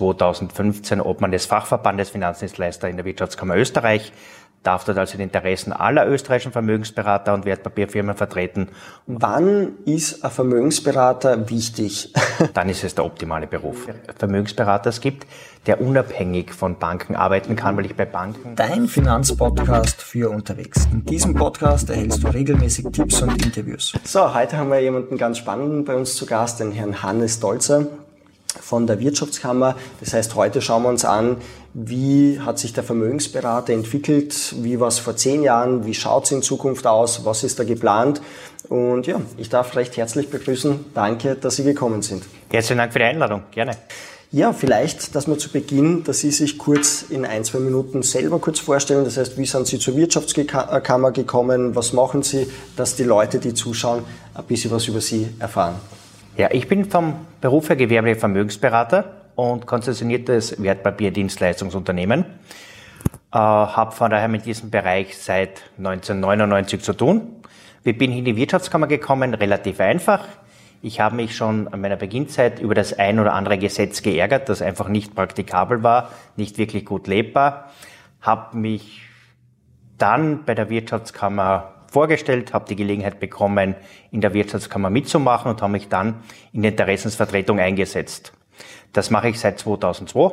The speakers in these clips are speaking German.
2015 Obmann des Fachverbandes Finanzdienstleister in der Wirtschaftskammer Österreich, darf dort also die Interessen aller österreichischen Vermögensberater und Wertpapierfirmen vertreten. Wann ist ein Vermögensberater wichtig? Dann ist es der optimale Beruf. Vermögensberater es gibt, der unabhängig von Banken arbeiten kann, weil ich bei Banken... Dein Finanzpodcast für unterwegs. In diesem Podcast erhältst du regelmäßig Tipps und Interviews. So, heute haben wir jemanden ganz spannenden bei uns zu Gast, den Herrn Hannes Dolzer von der Wirtschaftskammer. Das heißt, heute schauen wir uns an, wie hat sich der Vermögensberater entwickelt, wie war es vor zehn Jahren, wie schaut es in Zukunft aus, was ist da geplant. Und ja, ich darf recht herzlich begrüßen. Danke, dass Sie gekommen sind. Herzlichen Dank für die Einladung. Gerne. Ja, vielleicht, dass wir zu Beginn, dass Sie sich kurz in ein, zwei Minuten selber kurz vorstellen. Das heißt, wie sind Sie zur Wirtschaftskammer gekommen? Was machen Sie, dass die Leute, die zuschauen, ein bisschen was über Sie erfahren? Ja, ich bin vom Beruf her gewerblicher Vermögensberater und konzessioniertes Wertpapierdienstleistungsunternehmen. Äh, habe von daher mit diesem Bereich seit 1999 zu tun. Wie bin in die Wirtschaftskammer gekommen? Relativ einfach. Ich habe mich schon an meiner Beginnzeit über das ein oder andere Gesetz geärgert, das einfach nicht praktikabel war, nicht wirklich gut lebbar. Habe mich dann bei der Wirtschaftskammer vorgestellt, habe die Gelegenheit bekommen, in der Wirtschaftskammer mitzumachen und habe mich dann in der Interessensvertretung eingesetzt. Das mache ich seit 2002.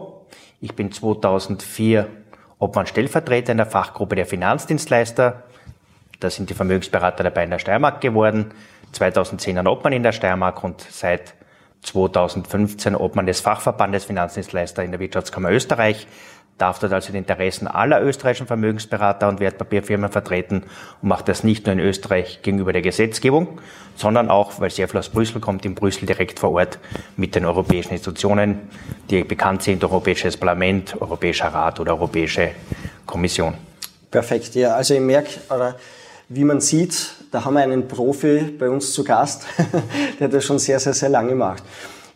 Ich bin 2004 Obmann Stellvertreter in der Fachgruppe der Finanzdienstleister. Da sind die Vermögensberater dabei in der Steiermark geworden. 2010 ein Obmann in der Steiermark und seit 2015 Obmann des Fachverbandes Finanzdienstleister in der Wirtschaftskammer Österreich darf dort also die Interessen aller österreichischen Vermögensberater und Wertpapierfirmen vertreten und macht das nicht nur in Österreich gegenüber der Gesetzgebung, sondern auch, weil sehr viel aus Brüssel kommt, in Brüssel direkt vor Ort mit den europäischen Institutionen, die bekannt sind, Europäisches Parlament, Europäischer Rat oder Europäische Kommission. Perfekt, ja. Also ich merke, oder wie man sieht, da haben wir einen Profi bei uns zu Gast, der das schon sehr, sehr, sehr lange macht.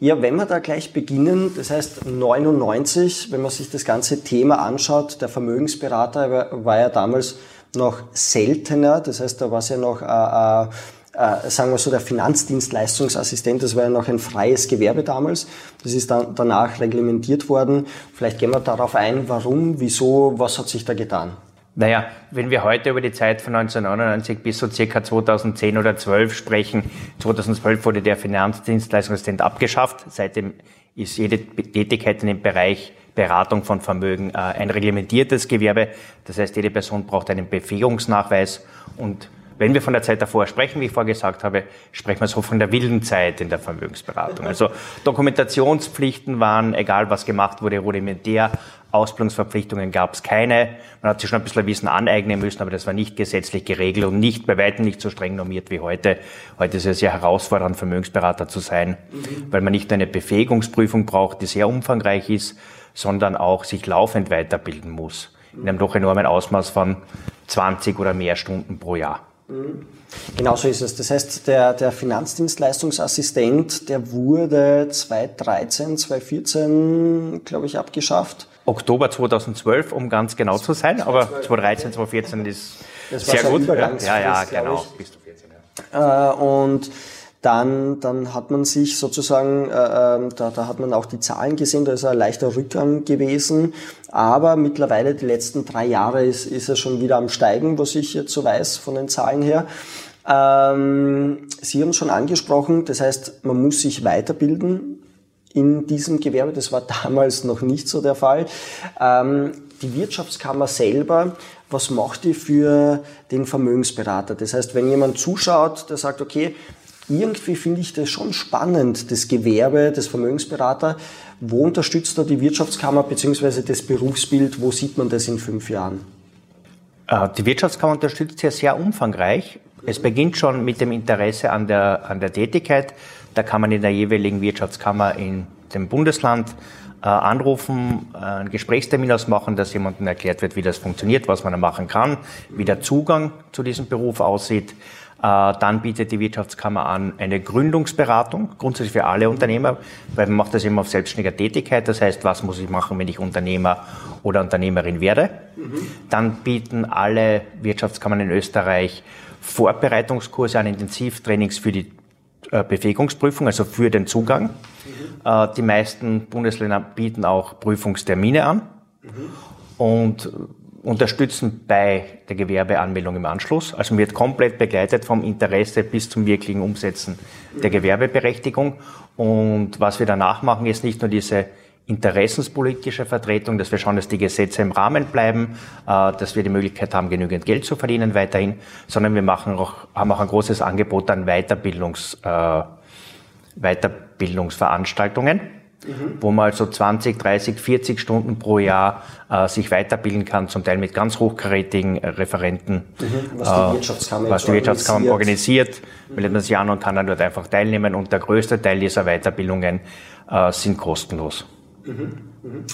Ja, wenn wir da gleich beginnen, das heißt 99, wenn man sich das ganze Thema anschaut, der Vermögensberater war ja damals noch seltener, das heißt, da war es ja noch, äh, äh, sagen wir so, der Finanzdienstleistungsassistent, das war ja noch ein freies Gewerbe damals, das ist dann danach reglementiert worden. Vielleicht gehen wir darauf ein, warum, wieso, was hat sich da getan? Naja, wenn wir heute über die Zeit von 1999 bis so circa 2010 oder 12 sprechen, 2012 wurde der Finanzdienstleistungsassistent abgeschafft. Seitdem ist jede Tätigkeit in dem Bereich Beratung von Vermögen äh, ein reglementiertes Gewerbe. Das heißt, jede Person braucht einen Befähigungsnachweis und wenn wir von der Zeit davor sprechen, wie ich vorher gesagt habe, sprechen wir so von der wilden Zeit in der Vermögensberatung. Also Dokumentationspflichten waren, egal was gemacht wurde, rudimentär. Ausbildungsverpflichtungen gab es keine. Man hat sich schon ein bisschen Wissen aneignen müssen, aber das war nicht gesetzlich geregelt und nicht bei weitem nicht so streng normiert wie heute. Heute ist es sehr herausfordernd, Vermögensberater zu sein, mhm. weil man nicht nur eine Befähigungsprüfung braucht, die sehr umfangreich ist, sondern auch sich laufend weiterbilden muss. In einem doch enormen Ausmaß von 20 oder mehr Stunden pro Jahr. Mhm. Genau so ist es. Das heißt, der, der Finanzdienstleistungsassistent, der wurde 2013, 2014, glaube ich, abgeschafft. Oktober 2012, um ganz genau zu sein, aber 2013, 2014 ist das sehr gut. Ja, ja, genau. Bis zu 14, ja. Und dann, dann hat man sich sozusagen, äh, ähm, da, da hat man auch die Zahlen gesehen, da ist ein leichter Rückgang gewesen, aber mittlerweile die letzten drei Jahre ist, ist er schon wieder am Steigen, was ich jetzt so weiß von den Zahlen her. Ähm, Sie haben schon angesprochen, das heißt, man muss sich weiterbilden in diesem Gewerbe, das war damals noch nicht so der Fall. Ähm, die Wirtschaftskammer selber, was macht die für den Vermögensberater? Das heißt, wenn jemand zuschaut, der sagt, okay, irgendwie finde ich das schon spannend, das Gewerbe des Vermögensberater. Wo unterstützt da die Wirtschaftskammer bzw. das Berufsbild? Wo sieht man das in fünf Jahren? Äh, die Wirtschaftskammer unterstützt ja sehr umfangreich. Es beginnt schon mit dem Interesse an der, an der Tätigkeit. Da kann man in der jeweiligen Wirtschaftskammer in dem Bundesland äh, anrufen, äh, einen Gesprächstermin ausmachen, dass jemandem erklärt wird, wie das funktioniert, was man da machen kann, wie der Zugang zu diesem Beruf aussieht. Äh, dann bietet die Wirtschaftskammer an eine Gründungsberatung, grundsätzlich für alle Unternehmer, weil man macht das immer auf selbstständiger Tätigkeit. Das heißt, was muss ich machen, wenn ich Unternehmer oder Unternehmerin werde? Mhm. Dann bieten alle Wirtschaftskammern in Österreich Vorbereitungskurse an, Intensivtrainings für die äh, Befähigungsprüfung, also für den Zugang. Mhm. Die meisten Bundesländer bieten auch Prüfungstermine an mhm. und unterstützen bei der Gewerbeanmeldung im Anschluss. Also wird komplett begleitet vom Interesse bis zum wirklichen Umsetzen der Gewerbeberechtigung. Und was wir danach machen, ist nicht nur diese interessenspolitische Vertretung, dass wir schauen, dass die Gesetze im Rahmen bleiben, äh, dass wir die Möglichkeit haben, genügend Geld zu verdienen weiterhin, sondern wir machen auch, haben auch ein großes Angebot an Weiterbildungs, äh, Weiterbildungsveranstaltungen mhm. wo man also 20, 30, 40 Stunden pro Jahr äh, sich weiterbilden kann, zum Teil mit ganz hochkarätigen äh, Referenten. Mhm. Was die Wirtschaftskammer, was die Wirtschaftskammer organisiert, meldet man sich an und kann dann dort einfach teilnehmen. Und der größte Teil dieser Weiterbildungen äh, sind kostenlos. Mhm. Mhm.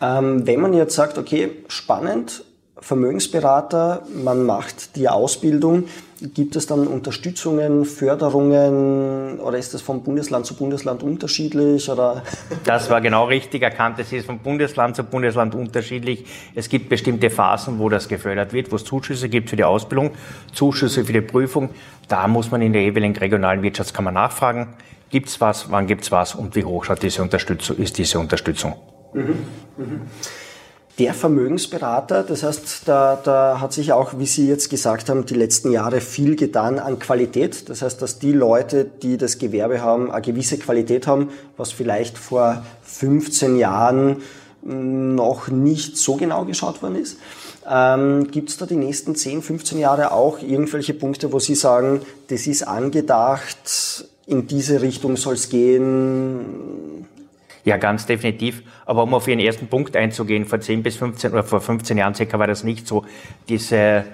Ähm, wenn man jetzt sagt, okay, spannend, Vermögensberater, man macht die Ausbildung. Gibt es dann Unterstützungen, Förderungen oder ist das von Bundesland zu Bundesland unterschiedlich? Oder? Das war genau richtig erkannt. Es ist von Bundesland zu Bundesland unterschiedlich. Es gibt bestimmte Phasen, wo das gefördert wird, wo es Zuschüsse gibt für die Ausbildung, Zuschüsse für die Prüfung. Da muss man in der jeweiligen regionalen Wirtschaftskammer nachfragen. Gibt es was? Wann gibt es was? Und wie hoch diese Unterstützung, ist diese Unterstützung? Mhm. Mhm der Vermögensberater. Das heißt, da, da hat sich auch, wie Sie jetzt gesagt haben, die letzten Jahre viel getan an Qualität. Das heißt, dass die Leute, die das Gewerbe haben, eine gewisse Qualität haben, was vielleicht vor 15 Jahren noch nicht so genau geschaut worden ist. Ähm, Gibt es da die nächsten 10, 15 Jahre auch irgendwelche Punkte, wo Sie sagen, das ist angedacht, in diese Richtung soll es gehen? Ja, ganz definitiv. Aber um auf Ihren ersten Punkt einzugehen, vor 10 bis 15 oder vor 15 Jahren circa war das nicht so. Diese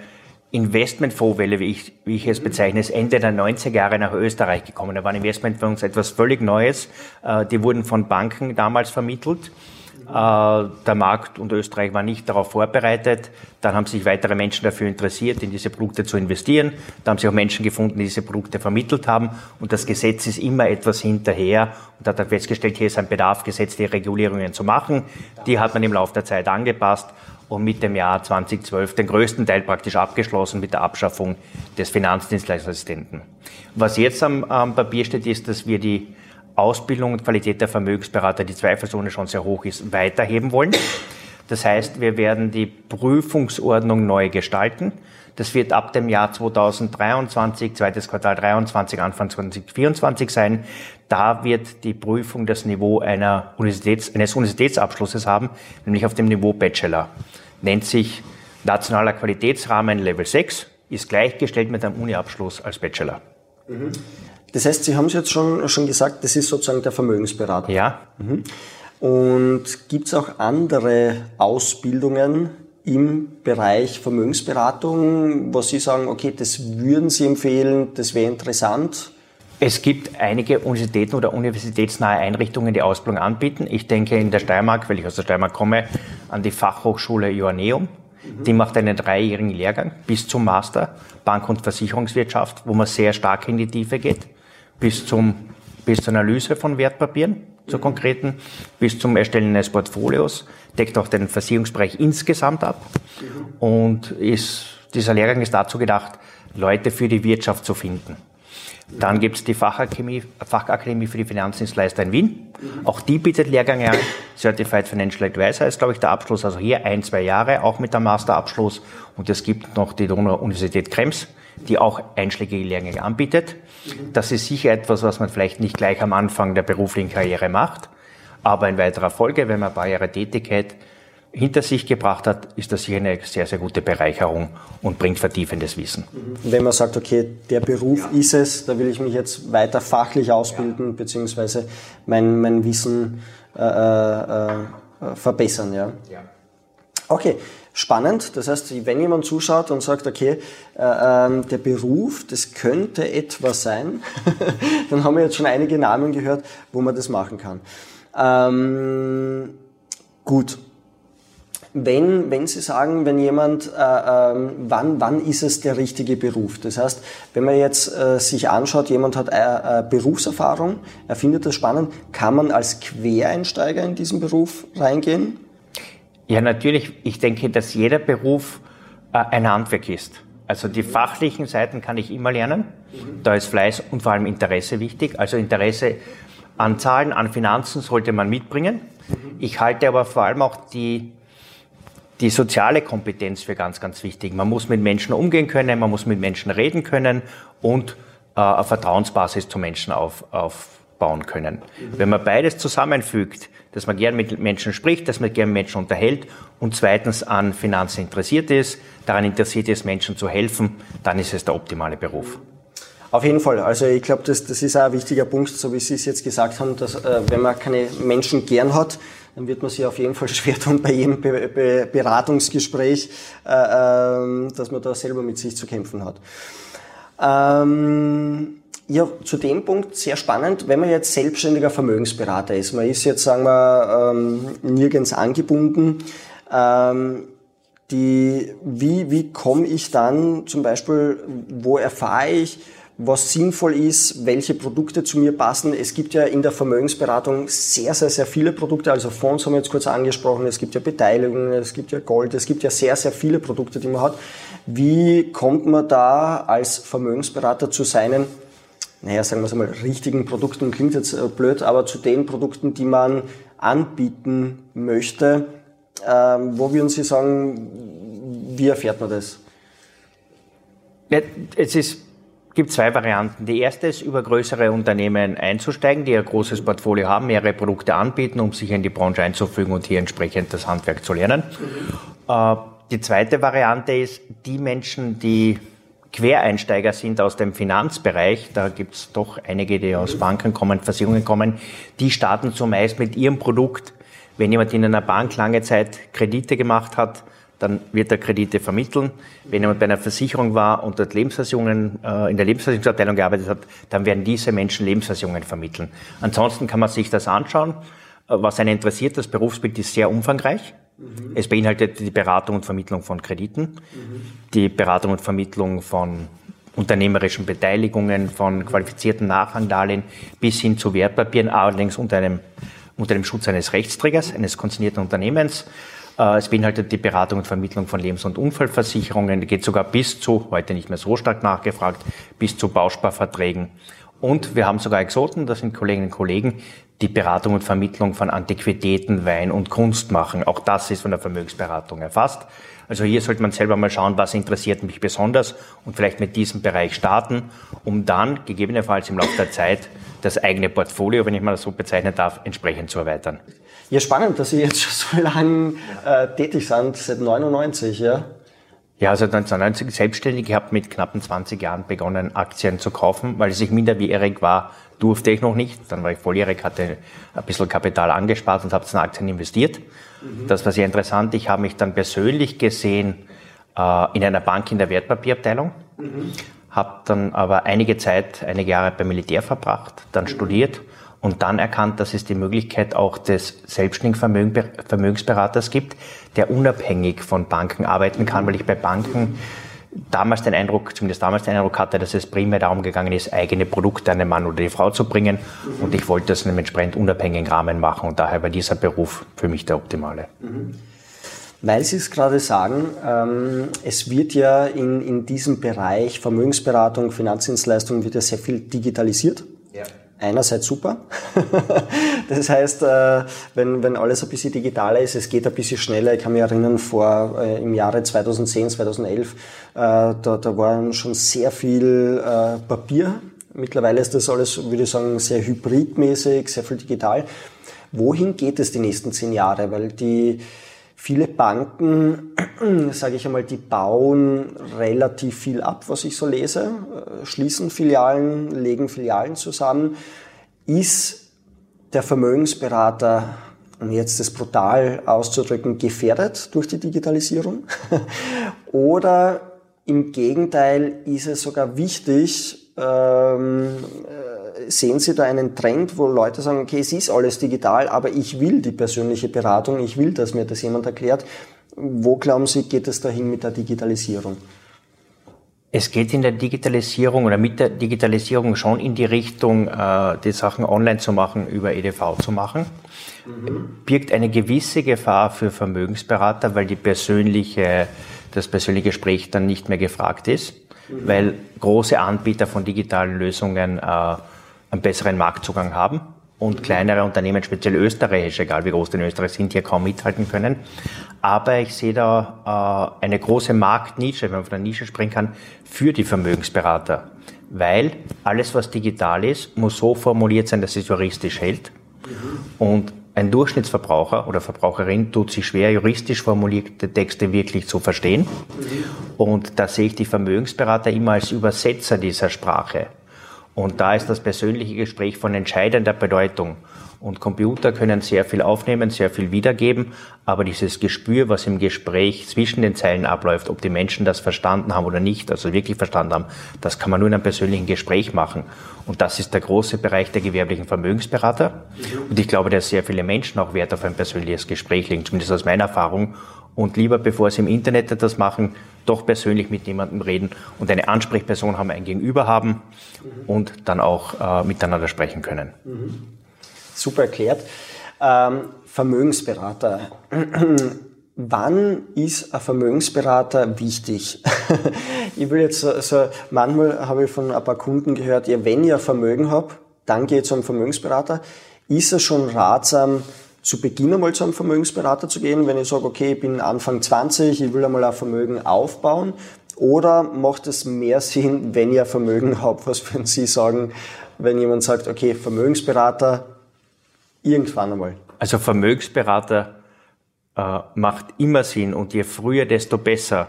Investmentfondswelle, wie ich, wie ich es bezeichne, ist Ende der 90er Jahre nach Österreich gekommen. Da waren Investmentfonds etwas völlig Neues. Äh, die wurden von Banken damals vermittelt. Äh, der Markt und Österreich war nicht darauf vorbereitet. Dann haben sich weitere Menschen dafür interessiert, in diese Produkte zu investieren. Da haben sich auch Menschen gefunden, die diese Produkte vermittelt haben. Und das Gesetz ist immer etwas hinterher und hat dann festgestellt, hier ist ein Bedarf, gesetzliche Regulierungen zu machen. Die hat man im Laufe der Zeit angepasst und mit dem Jahr 2012 den größten Teil praktisch abgeschlossen mit der Abschaffung des Finanzdienstleisterassistenten. Was jetzt am, am Papier steht, ist, dass wir die Ausbildung und Qualität der Vermögensberater, die zweifelsohne schon sehr hoch ist, weiterheben wollen. Das heißt, wir werden die Prüfungsordnung neu gestalten. Das wird ab dem Jahr 2023, zweites Quartal 23, Anfang 2024 sein. Da wird die Prüfung das Niveau einer Universitäts-, eines Universitätsabschlusses haben, nämlich auf dem Niveau Bachelor. Nennt sich Nationaler Qualitätsrahmen Level 6, ist gleichgestellt mit einem Uni-Abschluss als Bachelor. Mhm. Das heißt, Sie haben es jetzt schon, schon gesagt, das ist sozusagen der Vermögensberater. Ja. Mhm. Und gibt es auch andere Ausbildungen im Bereich Vermögensberatung, wo Sie sagen, okay, das würden Sie empfehlen, das wäre interessant? Es gibt einige Universitäten oder universitätsnahe Einrichtungen, die Ausbildung anbieten. Ich denke in der Steiermark, weil ich aus der Steiermark komme, an die Fachhochschule Joanneum. Mhm. Die macht einen dreijährigen Lehrgang bis zum Master Bank- und Versicherungswirtschaft, wo man sehr stark in die Tiefe geht bis, zum, bis zur Analyse von Wertpapieren, zur konkreten, bis zum Erstellen eines Portfolios, deckt auch den Versicherungsbereich insgesamt ab und ist, dieser Lehrgang ist dazu gedacht, Leute für die Wirtschaft zu finden. Dann gibt es die Fachakademie, Fachakademie für die Finanzdienstleister in Wien. Auch die bietet Lehrgänge an. Certified Financial Advisor ist, glaube ich, der Abschluss. Also hier ein, zwei Jahre, auch mit dem Masterabschluss. Und es gibt noch die Donau-Universität Krems, die auch einschlägige Lehrgänge anbietet. Das ist sicher etwas, was man vielleicht nicht gleich am Anfang der beruflichen Karriere macht, aber in weiterer Folge, wenn man ein paar Jahre Tätigkeit hinter sich gebracht hat, ist das sicher eine sehr, sehr gute Bereicherung und bringt vertiefendes Wissen. Wenn man sagt, okay, der Beruf ja. ist es, da will ich mich jetzt weiter fachlich ausbilden, ja. beziehungsweise mein, mein Wissen äh, äh, äh verbessern. Ja. ja. Okay, spannend. Das heißt, wenn jemand zuschaut und sagt, okay, äh, äh, der Beruf, das könnte etwas sein, dann haben wir jetzt schon einige Namen gehört, wo man das machen kann. Ähm, gut. Wenn, wenn Sie sagen, wenn jemand, äh, äh, wann, wann ist es der richtige Beruf? Das heißt, wenn man jetzt äh, sich anschaut, jemand hat äh, äh, Berufserfahrung, er findet das spannend, kann man als Quereinsteiger in diesen Beruf reingehen? Ja, natürlich. Ich denke, dass jeder Beruf äh, ein Handwerk ist. Also die fachlichen Seiten kann ich immer lernen. Da ist Fleiß und vor allem Interesse wichtig. Also Interesse an Zahlen, an Finanzen sollte man mitbringen. Ich halte aber vor allem auch die, die soziale Kompetenz für ganz, ganz wichtig. Man muss mit Menschen umgehen können, man muss mit Menschen reden können und äh, eine Vertrauensbasis zu Menschen auf, aufbauen können. Wenn man beides zusammenfügt, dass man gern mit Menschen spricht, dass man gern Menschen unterhält und zweitens an Finanzen interessiert ist, daran interessiert ist, Menschen zu helfen, dann ist es der optimale Beruf. Auf jeden Fall. Also ich glaube, das, das ist auch ein wichtiger Punkt, so wie Sie es jetzt gesagt haben, dass äh, wenn man keine Menschen gern hat, dann wird man sich auf jeden Fall schwer tun bei jedem Be Be Beratungsgespräch, äh, äh, dass man da selber mit sich zu kämpfen hat. Ähm, ja, zu dem Punkt sehr spannend, wenn man jetzt selbstständiger Vermögensberater ist, man ist jetzt, sagen wir, ähm, nirgends angebunden, ähm, die, wie, wie komme ich dann zum Beispiel, wo erfahre ich, was sinnvoll ist, welche Produkte zu mir passen. Es gibt ja in der Vermögensberatung sehr, sehr, sehr viele Produkte. Also Fonds haben wir jetzt kurz angesprochen. Es gibt ja Beteiligungen, es gibt ja Gold, es gibt ja sehr, sehr viele Produkte, die man hat. Wie kommt man da als Vermögensberater zu seinen, naja, sagen wir es einmal, richtigen Produkten? Klingt jetzt äh, blöd, aber zu den Produkten, die man anbieten möchte. Ähm, wo würden Sie sagen, wie erfährt man das? Es ist gibt zwei Varianten. Die erste ist, über größere Unternehmen einzusteigen, die ein großes Portfolio haben, mehrere Produkte anbieten, um sich in die Branche einzufügen und hier entsprechend das Handwerk zu lernen. Mhm. Die zweite Variante ist, die Menschen, die Quereinsteiger sind aus dem Finanzbereich, da gibt es doch einige, die aus Banken kommen, Versicherungen kommen, die starten zumeist mit ihrem Produkt. Wenn jemand in einer Bank lange Zeit Kredite gemacht hat, dann wird er Kredite vermitteln. Wenn jemand bei einer Versicherung war und dort Lebensversicherungen, äh, in der Lebensversicherungsabteilung gearbeitet hat, dann werden diese Menschen Lebensversicherungen vermitteln. Ansonsten kann man sich das anschauen. Äh, was einen interessiert, das Berufsbild ist sehr umfangreich. Mhm. Es beinhaltet die Beratung und Vermittlung von Krediten, mhm. die Beratung und Vermittlung von unternehmerischen Beteiligungen, von qualifizierten Nachrangdarlehen bis hin zu Wertpapieren, allerdings unter einem, unter dem Schutz eines Rechtsträgers, eines konzernierten Unternehmens. Äh, es beinhaltet die Beratung und Vermittlung von Lebens- und Unfallversicherungen, geht sogar bis zu, heute nicht mehr so stark nachgefragt, bis zu Bausparverträgen. Und wir haben sogar Exoten, das sind Kolleginnen und Kollegen, die Beratung und Vermittlung von Antiquitäten, Wein und Kunst machen. Auch das ist von der Vermögensberatung erfasst. Also hier sollte man selber mal schauen, was interessiert mich besonders und vielleicht mit diesem Bereich starten, um dann gegebenenfalls im Laufe der Zeit das eigene Portfolio, wenn ich mal das so bezeichnen darf, entsprechend zu erweitern. Ja, spannend, dass Sie jetzt schon so lange äh, tätig sind, seit 99, ja? Ja, also 1990 selbstständig. Ich habe mit knappen 20 Jahren begonnen, Aktien zu kaufen, weil ich minderjährig war, durfte ich noch nicht. Dann war ich volljährig, hatte ein bisschen Kapital angespart und habe es in Aktien investiert. Mhm. Das war sehr interessant. Ich habe mich dann persönlich gesehen äh, in einer Bank in der Wertpapierabteilung. Mhm. Habe dann aber einige Zeit, einige Jahre beim Militär verbracht, dann mhm. studiert und dann erkannt, dass es die Möglichkeit auch des selbstständigen Vermögensberaters gibt, der unabhängig von Banken arbeiten kann, weil ich bei Banken damals den Eindruck, zumindest damals den Eindruck hatte, dass es primär darum gegangen ist, eigene Produkte an den Mann oder die Frau zu bringen. Und ich wollte das in einem entsprechend unabhängigen Rahmen machen und daher war dieser Beruf für mich der optimale. Weil Sie es gerade sagen, ähm, es wird ja in, in diesem Bereich Vermögensberatung, Finanzdienstleistungen wird ja sehr viel digitalisiert. Ja einerseits super. das heißt, äh, wenn, wenn alles ein bisschen digitaler ist, es geht ein bisschen schneller. Ich kann mich erinnern, vor äh, im Jahre 2010, 2011, äh, da, da war schon sehr viel Papier. Mittlerweile ist das alles, würde ich sagen, sehr hybridmäßig, sehr viel digital. Wohin geht es die nächsten zehn Jahre? Weil die Viele Banken, sage ich einmal, die bauen relativ viel ab, was ich so lese, äh, schließen Filialen, legen Filialen zusammen. Ist der Vermögensberater, um jetzt das brutal auszudrücken, gefährdet durch die Digitalisierung? Oder im Gegenteil ist es sogar wichtig, ähm, sehen Sie da einen Trend, wo Leute sagen, okay, es ist alles digital, aber ich will die persönliche Beratung, ich will, dass mir das jemand erklärt. Wo glauben Sie, geht es dahin mit der Digitalisierung? Es geht in der Digitalisierung oder mit der Digitalisierung schon in die Richtung, äh, die Sachen online zu machen, über EDV zu machen. Mhm. Birgt eine gewisse Gefahr für Vermögensberater, weil die persönliche, das persönliche Gespräch dann nicht mehr gefragt ist, mhm. weil große Anbieter von digitalen Lösungen äh, einen besseren Marktzugang haben und kleinere Unternehmen, speziell österreichische, egal wie groß die in Österreich sind, hier kaum mithalten können. Aber ich sehe da äh, eine große Marktnische, wenn man von einer Nische sprechen kann, für die Vermögensberater. Weil alles, was digital ist, muss so formuliert sein, dass es juristisch hält. Und ein Durchschnittsverbraucher oder Verbraucherin tut sich schwer, juristisch formulierte Texte wirklich zu verstehen. Und da sehe ich die Vermögensberater immer als Übersetzer dieser Sprache. Und da ist das persönliche Gespräch von entscheidender Bedeutung. Und Computer können sehr viel aufnehmen, sehr viel wiedergeben, aber dieses Gespür, was im Gespräch zwischen den Zeilen abläuft, ob die Menschen das verstanden haben oder nicht, also wirklich verstanden haben, das kann man nur in einem persönlichen Gespräch machen. Und das ist der große Bereich der gewerblichen Vermögensberater. Und ich glaube, dass sehr viele Menschen auch Wert auf ein persönliches Gespräch legen, zumindest aus meiner Erfahrung. Und lieber, bevor sie im Internet etwas machen, doch persönlich mit jemandem reden und eine Ansprechperson haben, ein Gegenüber haben und dann auch äh, miteinander sprechen können. Mhm super erklärt. Ähm, Vermögensberater. Wann ist ein Vermögensberater wichtig? ich will jetzt so, so, manchmal habe ich von ein paar Kunden gehört, ja, wenn ihr Vermögen habt, dann geht zum Vermögensberater. Ist es schon ratsam, zu Beginn einmal zu einem Vermögensberater zu gehen, wenn ich sage, okay, ich bin Anfang 20, ich will einmal ein Vermögen aufbauen? Oder macht es mehr Sinn, wenn ihr Vermögen habt? Was würden Sie sagen, wenn jemand sagt, okay, Vermögensberater, Irgendwann einmal. Also Vermögensberater äh, macht immer Sinn und je früher, desto besser.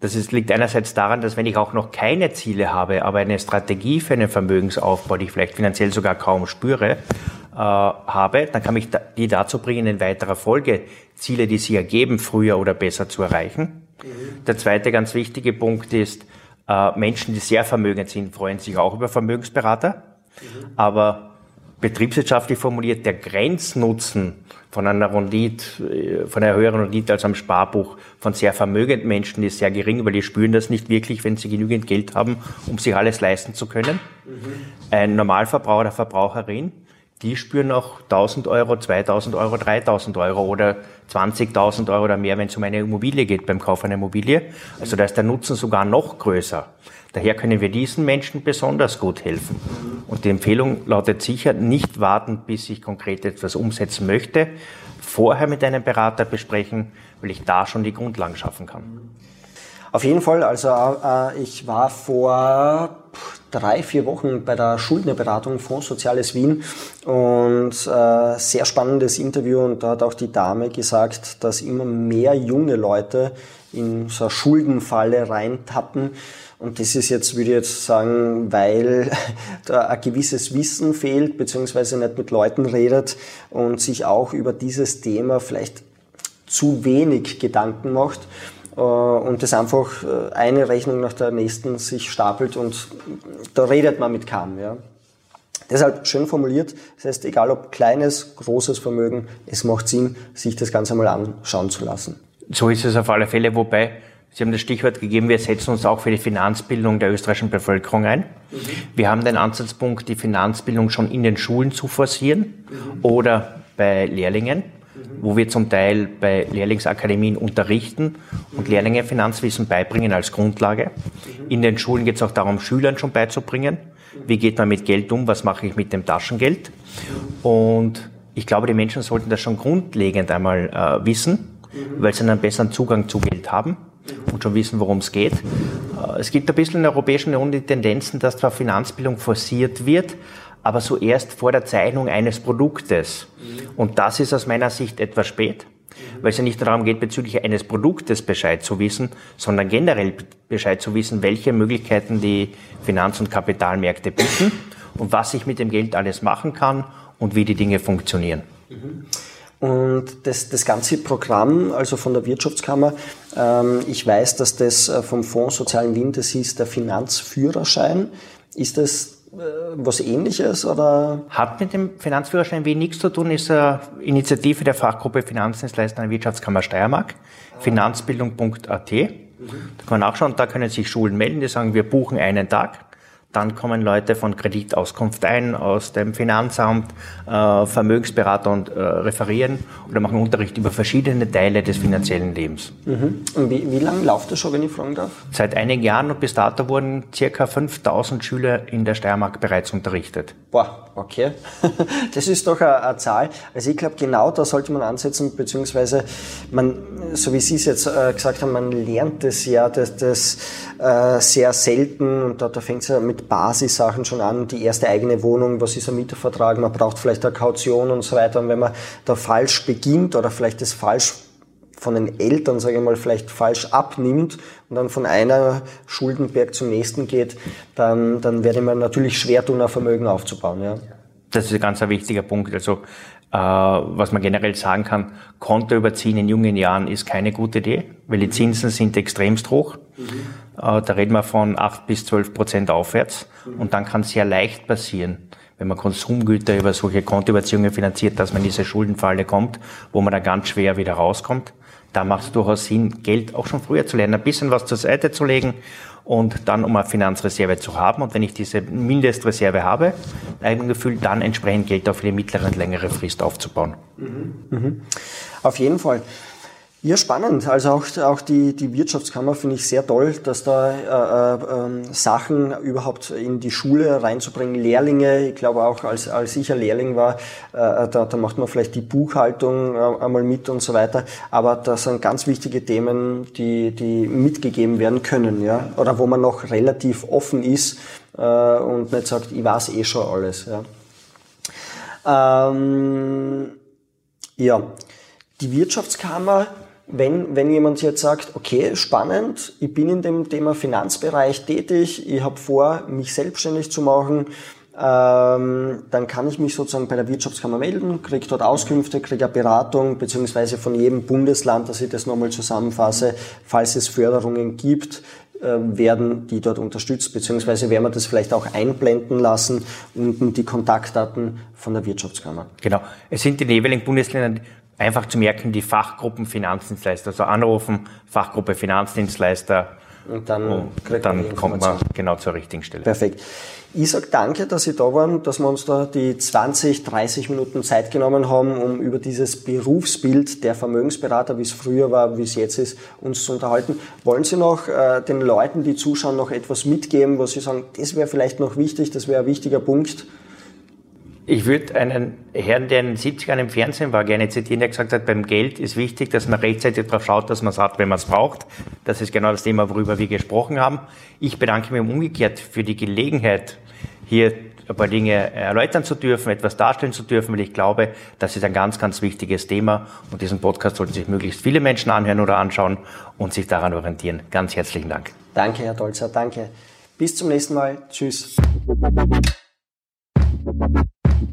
Das ist, liegt einerseits daran, dass wenn ich auch noch keine Ziele habe, aber eine Strategie für einen Vermögensaufbau, die ich vielleicht finanziell sogar kaum spüre, habe, dann kann mich die dazu bringen, in weiterer Folge Ziele, die sie ergeben, früher oder besser zu erreichen. Mhm. Der zweite ganz wichtige Punkt ist, äh, Menschen, die sehr vermögend sind, freuen sich auch über Vermögensberater. Mhm. Aber betriebswirtschaftlich formuliert, der Grenznutzen von einer Rendite, äh, von einer höheren Rendite als am Sparbuch von sehr vermögenden Menschen ist sehr gering, weil die spüren das nicht wirklich, wenn sie genügend Geld haben, um sich alles leisten zu können. Mhm. Ein Normalverbraucher oder Verbraucherin, die spüren noch 1000 Euro, 2000 Euro, 3000 Euro oder 20.000 Euro oder mehr, wenn es um eine Immobilie geht beim Kauf einer Immobilie. Also da ist der Nutzen sogar noch größer. Daher können wir diesen Menschen besonders gut helfen. Und die Empfehlung lautet sicher, nicht warten, bis ich konkret etwas umsetzen möchte, vorher mit einem Berater besprechen, weil ich da schon die Grundlagen schaffen kann. Auf jeden Fall, also äh, ich war vor drei, vier Wochen bei der Schuldnerberatung Fonds Soziales Wien. Und äh, sehr spannendes Interview. Und da hat auch die Dame gesagt, dass immer mehr junge Leute in so eine Schuldenfalle reintappen. Und das ist jetzt, würde ich jetzt sagen, weil da ein gewisses Wissen fehlt, beziehungsweise nicht mit Leuten redet und sich auch über dieses Thema vielleicht zu wenig Gedanken macht und das einfach äh, eine Rechnung nach der nächsten sich stapelt und da redet man mit kaum. Ja. Deshalb schön formuliert, das heißt, egal ob kleines, großes Vermögen, es macht Sinn, sich das Ganze mal anschauen zu lassen. So ist es auf alle Fälle, wobei Sie haben das Stichwort gegeben, wir setzen uns auch für die Finanzbildung der österreichischen Bevölkerung ein. Mhm. Wir haben den Ansatzpunkt, die Finanzbildung schon in den Schulen zu forcieren mhm. oder bei Lehrlingen. Wo wir zum Teil bei Lehrlingsakademien unterrichten und Lehrlinge Finanzwissen beibringen als Grundlage. In den Schulen geht es auch darum, Schülern schon beizubringen, wie geht man mit Geld um, was mache ich mit dem Taschengeld. Und ich glaube, die Menschen sollten das schon grundlegend einmal äh, wissen, weil sie einen besseren Zugang zu Geld haben und schon wissen, worum es geht. Äh, es gibt ein bisschen in der Europäischen Union die Tendenzen, dass zwar Finanzbildung forciert wird, aber so erst vor der Zeichnung eines Produktes. Und das ist aus meiner Sicht etwas spät, weil es ja nicht darum geht, bezüglich eines Produktes Bescheid zu wissen, sondern generell Bescheid zu wissen, welche Möglichkeiten die Finanz- und Kapitalmärkte bieten und was ich mit dem Geld alles machen kann und wie die Dinge funktionieren. Mhm. Und das, das ganze Programm, also von der Wirtschaftskammer, ähm, ich weiß, dass das äh, vom Fonds Sozialen Wien, das ist der Finanzführerschein. Ist das was ähnliches oder? Hat mit dem Finanzführerschein Wien nichts zu tun, ist eine Initiative der Fachgruppe Finanzdienstleister der Wirtschaftskammer Steiermark, finanzbildung.at. Da kann man nachschauen, da können sich Schulen melden, die sagen, wir buchen einen Tag dann kommen Leute von Kreditauskunft ein, aus dem Finanzamt, äh, Vermögensberater und äh, referieren oder machen Unterricht über verschiedene Teile des finanziellen Lebens. Mhm. Und wie, wie lange läuft das schon, wenn ich fragen darf? Seit einigen Jahren und bis dato wurden circa 5000 Schüler in der Steiermark bereits unterrichtet. Boah, okay. Das ist doch eine, eine Zahl. Also ich glaube, genau da sollte man ansetzen, beziehungsweise man, so wie Sie es jetzt äh, gesagt haben, man lernt das ja das, das äh, sehr selten und da, da fängt es ja mit Basissachen schon an, die erste eigene Wohnung, was ist ein Mietervertrag, man braucht vielleicht eine Kaution und so weiter. Und wenn man da falsch beginnt oder vielleicht das falsch von den Eltern, sage ich mal, vielleicht falsch abnimmt und dann von einer Schuldenberg zum nächsten geht, dann, dann werde man natürlich schwer tun, ein Vermögen aufzubauen. Ja. Das ist ein ganz wichtiger Punkt. Also was man generell sagen kann, Konto überziehen in jungen Jahren ist keine gute Idee, weil die Zinsen sind extremst hoch. Mhm. Äh, da reden wir von 8 bis 12 Prozent aufwärts. Mhm. Und dann kann sehr leicht passieren, wenn man Konsumgüter über solche Kontoüberziehungen finanziert, dass man in diese Schuldenfalle kommt, wo man dann ganz schwer wieder rauskommt da macht es durchaus Sinn, Geld auch schon früher zu lernen, ein bisschen was zur Seite zu legen und dann, um eine Finanzreserve zu haben. Und wenn ich diese Mindestreserve habe, ein Gefühl, dann entsprechend Geld auf eine mittlere und längere Frist aufzubauen. Mhm. Mhm. Auf jeden Fall. Ja, spannend. Also auch, auch die, die Wirtschaftskammer finde ich sehr toll, dass da äh, äh, Sachen überhaupt in die Schule reinzubringen. Lehrlinge, ich glaube auch, als, als ich ein Lehrling war, äh, da, da macht man vielleicht die Buchhaltung äh, einmal mit und so weiter. Aber das sind ganz wichtige Themen, die, die mitgegeben werden können, ja. Oder wo man noch relativ offen ist äh, und nicht sagt, ich weiß eh schon alles. Ja, ähm, ja. die Wirtschaftskammer wenn, wenn jemand jetzt sagt, okay, spannend, ich bin in dem Thema Finanzbereich tätig, ich habe vor, mich selbstständig zu machen, ähm, dann kann ich mich sozusagen bei der Wirtschaftskammer melden, kriege dort Auskünfte, kriege eine Beratung, beziehungsweise von jedem Bundesland, dass ich das nochmal zusammenfasse, falls es Förderungen gibt, äh, werden die dort unterstützt, beziehungsweise werden wir das vielleicht auch einblenden lassen, unten die Kontaktdaten von der Wirtschaftskammer. Genau. Es sind die jeweiligen Bundesländer einfach zu merken, die Fachgruppen Finanzdienstleister, also anrufen, Fachgruppe Finanzdienstleister. Und dann, und dann kommt man genau zur richtigen Stelle. Perfekt. Ich sage danke, dass Sie da waren, dass wir uns da die 20, 30 Minuten Zeit genommen haben, um über dieses Berufsbild der Vermögensberater, wie es früher war, wie es jetzt ist, uns zu unterhalten. Wollen Sie noch äh, den Leuten, die zuschauen, noch etwas mitgeben, was Sie sagen, das wäre vielleicht noch wichtig, das wäre ein wichtiger Punkt? Ich würde einen Herrn, der in den 70ern im Fernsehen war, gerne zitieren, der gesagt hat, beim Geld ist wichtig, dass man rechtzeitig darauf schaut, dass man es hat, wenn man es braucht. Das ist genau das Thema, worüber wir gesprochen haben. Ich bedanke mich umgekehrt für die Gelegenheit, hier ein paar Dinge erläutern zu dürfen, etwas darstellen zu dürfen, weil ich glaube, das ist ein ganz, ganz wichtiges Thema und diesen Podcast sollten sich möglichst viele Menschen anhören oder anschauen und sich daran orientieren. Ganz herzlichen Dank. Danke, Herr Dolzer, danke. Bis zum nächsten Mal. Tschüss.